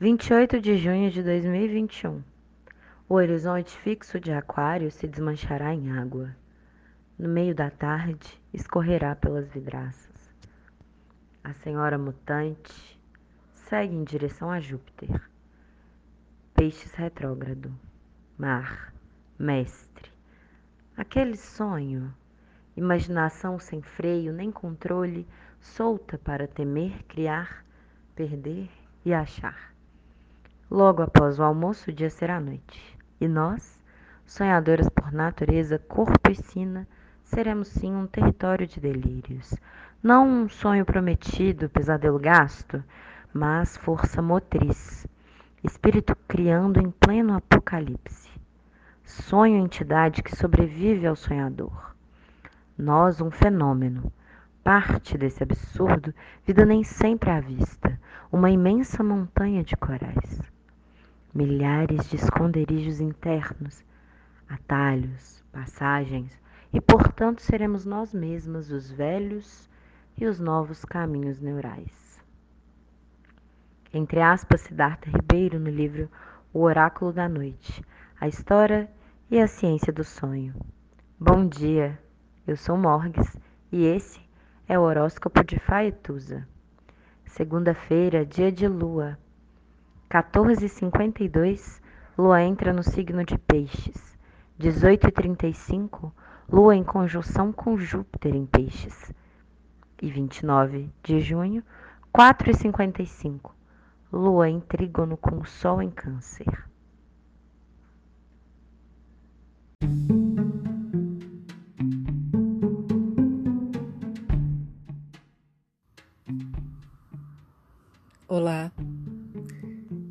28 de junho de 2021. O horizonte fixo de Aquário se desmanchará em água. No meio da tarde, escorrerá pelas vidraças. A senhora mutante segue em direção a Júpiter. Peixes retrógrado. Mar. Mestre. Aquele sonho. Imaginação sem freio nem controle, solta para temer, criar, perder e achar. Logo após o almoço, o dia será noite. E nós, sonhadoras por natureza, corpo e sina, seremos sim um território de delírios. Não um sonho prometido, pesadelo gasto, mas força motriz. Espírito criando em pleno apocalipse. Sonho entidade que sobrevive ao sonhador. Nós, um fenômeno. Parte desse absurdo, vida nem sempre à vista, uma imensa montanha de corais milhares de esconderijos internos, atalhos, passagens, e portanto seremos nós mesmas os velhos e os novos caminhos neurais. Entre aspas, Siddhartha Ribeiro no livro O Oráculo da Noite, a História e a Ciência do Sonho. Bom dia, eu sou Morgues e esse é o horóscopo de Faetusa. Segunda-feira, dia de lua, 14h52, Lua entra no signo de Peixes. 18h35, Lua em conjunção com Júpiter em Peixes. E 29 de junho, 4h55, Lua em trígono com Sol em Câncer. Olá.